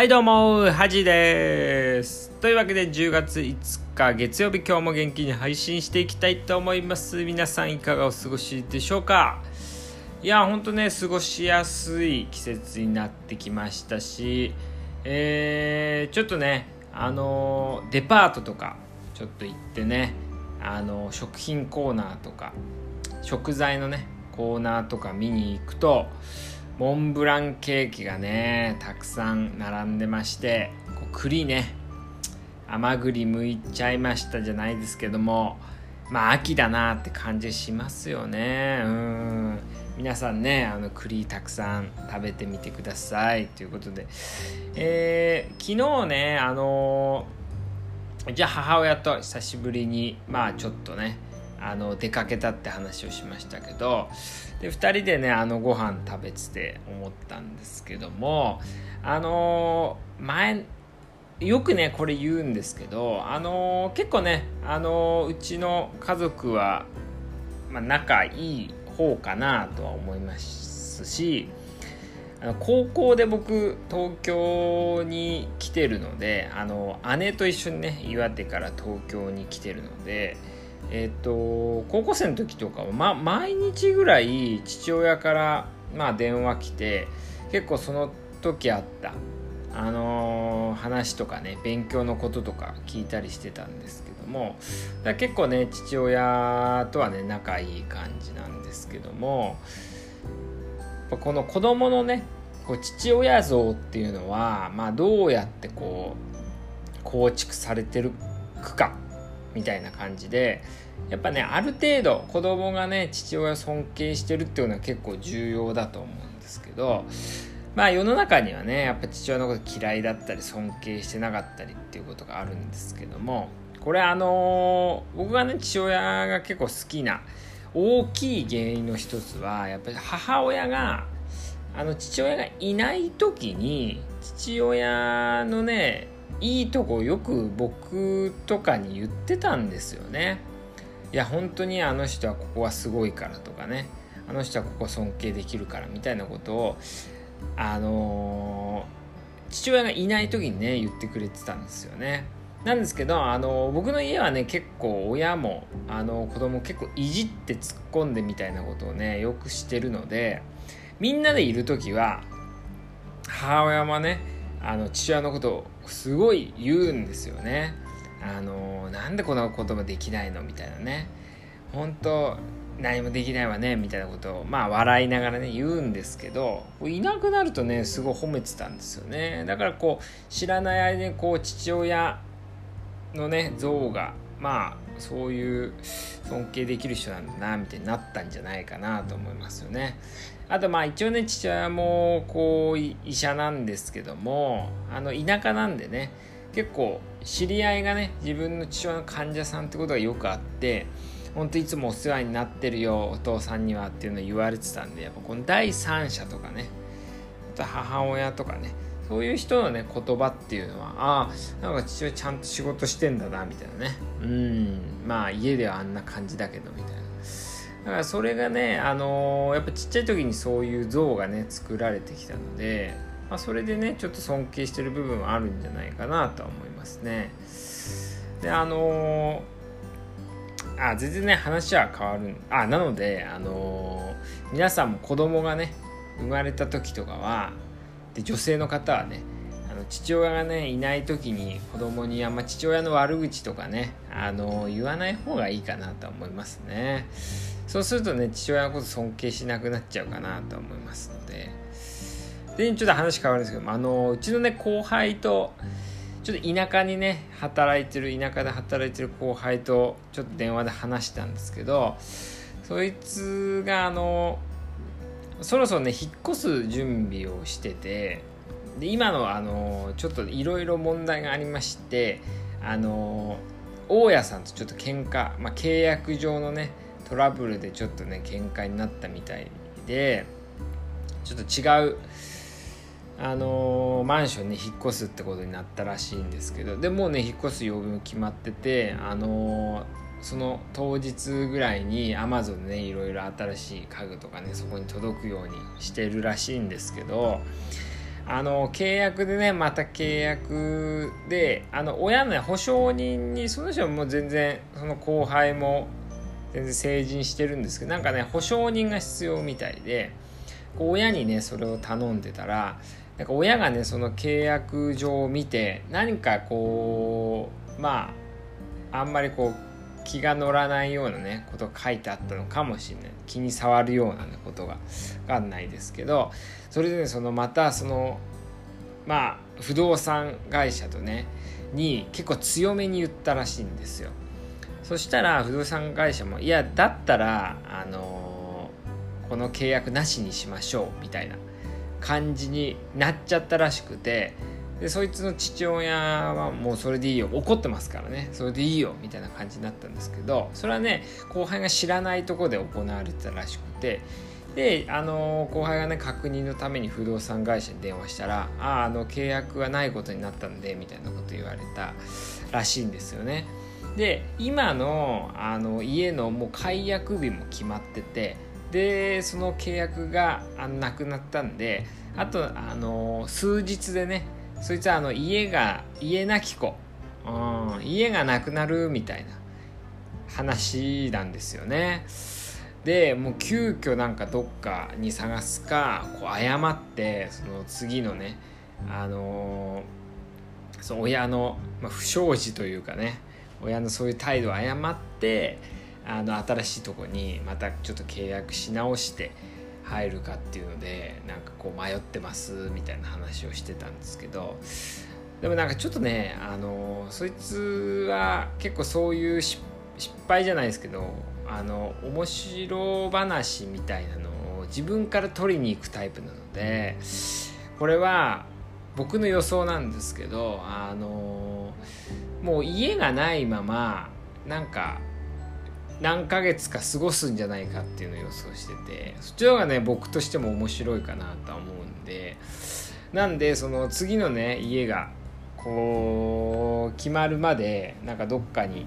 はいどうも、はじです。というわけで10月5日月曜日今日も元気に配信していきたいと思います。皆さんいかがお過ごしでしょうか？いや、ほんとね、過ごしやすい季節になってきましたし、えー、ちょっとね、あのデパートとかちょっと行ってね、あの食品コーナーとか食材のねコーナーとか見に行くとモンブランケーキがねたくさん並んでましてこう栗ね甘栗むいちゃいましたじゃないですけどもまあ秋だなって感じしますよね。うん。皆さんねあの栗たくさん食べてみてください。ということで。えー、昨日ねあのー、じゃあ母親と久しぶりにまあちょっとねあの出かけたって話をしましたけどで2人でねあのご飯食べてて思ったんですけどもあの前よくねこれ言うんですけどあの結構ねあのうちの家族は、まあ、仲いい方かなとは思いますしあの高校で僕東京に来てるのであの姉と一緒にね岩手から東京に来てるのでえっ、と高校生の時とかは、ま、毎日ぐらい父親から、まあ、電話来て結構その時あった。あのー、話とかね勉強のこととか聞いたりしてたんですけどもだ結構ね父親とはね仲いい感じなんですけどもこの子供のねこう父親像っていうのは、まあ、どうやってこう構築されてるかみたいな感じでやっぱねある程度子供がね父親を尊敬してるっていうのは結構重要だと思うんですけどまあ世の中にはねやっぱ父親のこと嫌いだったり尊敬してなかったりっていうことがあるんですけどもこれあのー、僕がね父親が結構好きな大きい原因の一つはやっぱり母親があの父親がいない時に父親のねいいとこよく僕とかに言ってたんですよね。いや本当にあの人はここはすごいからとかねあの人はここ尊敬できるからみたいなことをあのー、父親がいない時にね言ってくれてたんですよね。なんですけど、あの、僕の家はね結構親もあの子供結構いじって突っ込んでみたいなことをねよくしてるのでみんなでいる時は母親もねあの父親のことをすごい言うんですよね。あのなんでこんなこともできないのみたいなね。本当何もできないわねみたいなことをまあ笑いながらね言うんですけどいなくなるとねすごい褒めてたんですよね。だからこう知らない間にこう父親のね像がまあそういう尊敬できる人なんだなみたいになったんじゃないかなと思いますよね。あとまあ一応ね父親もこう医者なんですけどもあの田舎なんでね結構知り合いがね自分の父親の患者さんってことがよくあって本当いつもお世話になってるよお父さんにはっていうのを言われてたんでやっぱこの第三者とかねあと母親とかねそういう人のね言葉っていうのはああなんか父親ちゃんと仕事してんだなみたいなね。うんまあ家ではあんな感じだけどみたいな。だからそれがねあのー、やっぱちっちゃい時にそういう像がね作られてきたのでまあ、それでねちょっと尊敬してる部分はあるんじゃないかなとは思いますね。であのー、あ全然ね話は変わるあなのであのー、皆さんも子供がね生まれた時とかはで女性の方はねあの父親がねいない時に子供にあんま父親の悪口とかねあの言わない方がいいかなとは思いますね。そうするとね父親のこと尊敬しなくなっちゃうかなと思いますので。でちょっと話変わるんですけどあのうちのね後輩とちょっと田舎にね働いてる田舎で働いてる後輩とちょっと電話で話したんですけどそいつがあのそろそろね引っ越す準備をしててで今のあのちょっといろいろ問題がありましてあの大家さんとちょっと喧嘩、まあ、契約上のねトラブルでちょっとね喧嘩になったみたいでちょっと違うあのー、マンションに引っ越すってことになったらしいんですけどでもうね引っ越す曜日も決まっててあのー、その当日ぐらいにアマゾンでねいろいろ新しい家具とかねそこに届くようにしてるらしいんですけどあの契約でねまた契約であの親の、保証人にその人はもう全然その後輩も全然成人してるんですけどなんかね保証人が必要みたいでこう親にねそれを頼んでたらなんか親がねその契約上を見て何かこうまああんまりこう気が乗らないようなねことが書いてあったのかもしれない。気に障るような、ね、ことが分かんないですけどそれでねそのまたそのまあ不動産会社とねに結構強めに言ったらしいんですよ。そしたら不動産会社もいやだったらあのー、この契約なしにしましょうみたいな感じになっちゃったらしくてでそいつの父親はもうそれでいいよ怒ってますからねそれでいいよみたいな感じになったんですけどそれはね後輩が知らないとこで行われてたらしくてであの後輩がね確認のために不動産会社に電話したら「あああの契約がないことになったんで」みたいなこと言われたらしいんですよね。で今のあの家のもう解約日も決まっててでその契約がなくなったんであとあの数日でねそいつはあの家が家なき子、うん、家がなくなるみたいな話なんですよね。でもう急遽なんかどっかに探すかこう謝ってその次のねあのー、その親の、まあ、不祥事というかね親のそういう態度を謝ってあの新しいとこにまたちょっと契約し直して入るかっていうのでなんかこう迷ってますみたいな話をしてたんですけどでもなんかちょっとねあのそいつは結構そういう失敗じゃないですけどあの面白話みたいなのを自分から取りに行くタイプなのでこれは僕の予想なんですけどあのもう家がないままなんか何ヶ月か過ごすんじゃないかっていうのを予想しててそっちの方がね僕としても面白いかなとは思うんでなんでその次のね家がこう決まるまでなんかどっかに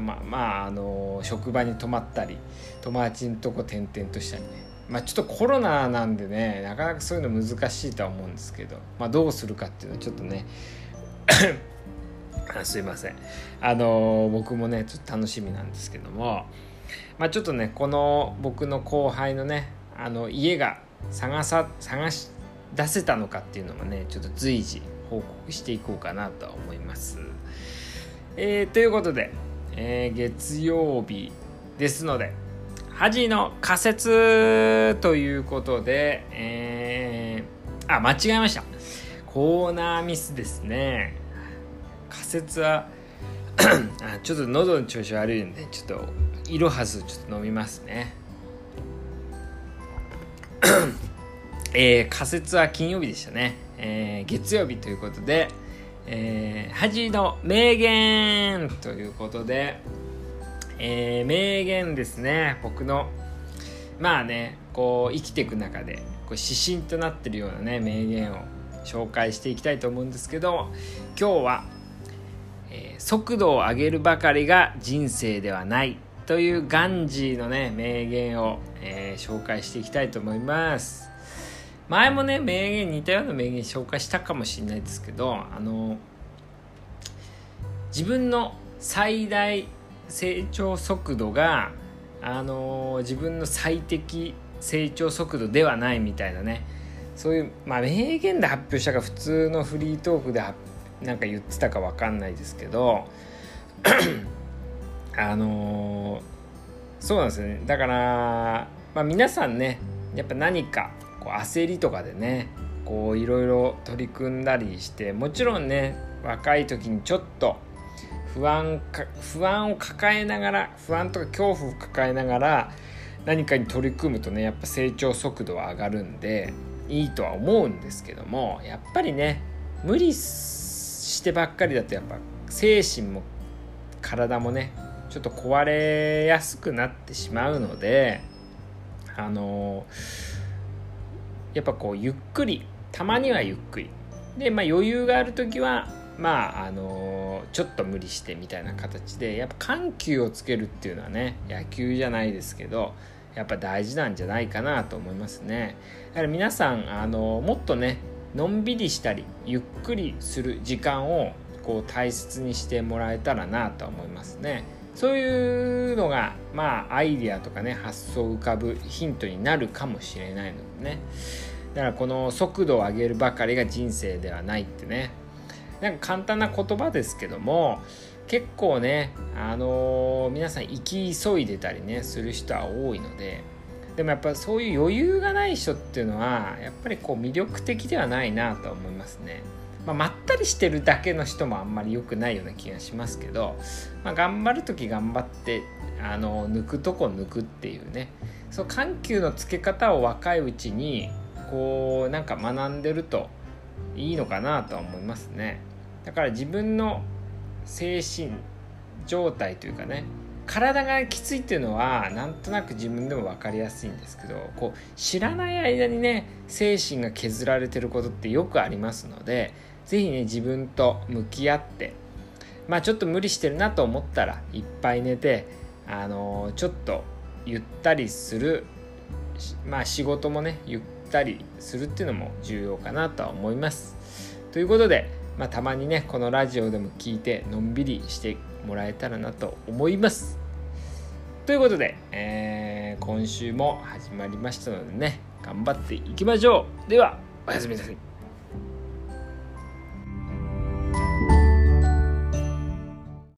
ままああの職場に泊まったり友達のとこ転々としたりね。まあちょっとコロナなんでねなかなかそういうの難しいとは思うんですけど、まあ、どうするかっていうのはちょっとねあすいません。あの僕もねちょっと楽しみなんですけどもまあちょっとねこの僕の後輩のねあの家が探さ探し出せたのかっていうのもねちょっと随時報告していこうかなとは思います。えー、ということで、えー、月曜日ですので恥の仮説ということで、えー、あ間違えました。コーナーミスですね。仮説は あちょっと喉の調子悪いんでちょっといろはずちょっと飲みますね。えー、仮説は金曜日でしたね、えー、月曜日ということで、えー、恥の名言ということで、えー、名言ですね。僕のまあねこう生きていく中でこう指針となってるようなね名言を紹介していきたいと思うんですけど今日はえ、速度を上げるばかりが人生ではないというガンジーのね名言を、えー、紹介していきたいと思います。前もね名言似たような名言紹介したかもしれないですけどあの自分の最大成長速度があの自分の最適成長速度ではないみたいなね。そういう、まあ、名言で発表したか普通のフリートークで発なんか言ってたか分かんないですけど あのー、そうなんですね。だから、まあ、皆さんねやっぱ何かこう焦りとかでねこういろいろ取り組んだりしてもちろんね若い時にちょっと不安か不安を抱えながら不安とか恐怖を抱えながら何かに取り組むとねやっぱ成長速度は上がるんでいいとは思うんですけどもやっぱりね無理すしてばっかりだとやっぱ精神も体もねちょっと壊れやすくなってしまうのであのやっぱこうゆっくりたまにはゆっくり。で、まあ、余裕がある時はまああのちょっと無理してみたいな形でやっぱ緩急をつけるっていうのはね野球じゃないですけどやっぱ大事なんじゃないかなと思いますね。だから皆さんあのもっとねのんびりしたりゆっくりする時間をこう大切にしてもらえたらなと思いますね。そういうのがまあアイディアとかね発想浮かぶヒントになるかもしれないのでねだからこの速度を上げるばかりが人生ではないってねなんか簡単な言葉ですけども結構ねあのー、皆さん生き急いでたりねする人は多いのででもやっぱそういう余裕がない人っていうのはやっぱりこう魅力的ではないなとは思いますね。まあ、まったりしてるだけの人もあんまり良くないような気がしますけど、まあ、頑張る時頑張ってあの抜くとこ抜くっていうねそう緩急のつけ方を若いうちにこうなんか学んでるといいのかなとは思いますねだから自分の精神状態というかね体がきついっていうのはなんとなく自分でも分かりやすいんですけどこう知らない間にね精神が削られてることってよくありますので是非ね自分と向き合ってまあちょっと無理してるなと思ったらいっぱい寝てあのー、ちょっとゆったりするまあ仕事もねゆったりするっていうのも重要かなとは思います。ということで、まあ、たまにねこのラジオでも聞いてのんびりしてもらえたらなと思います。ということで、えー、今週も始まりましたのでね頑張っていきましょうではおやすみなさい。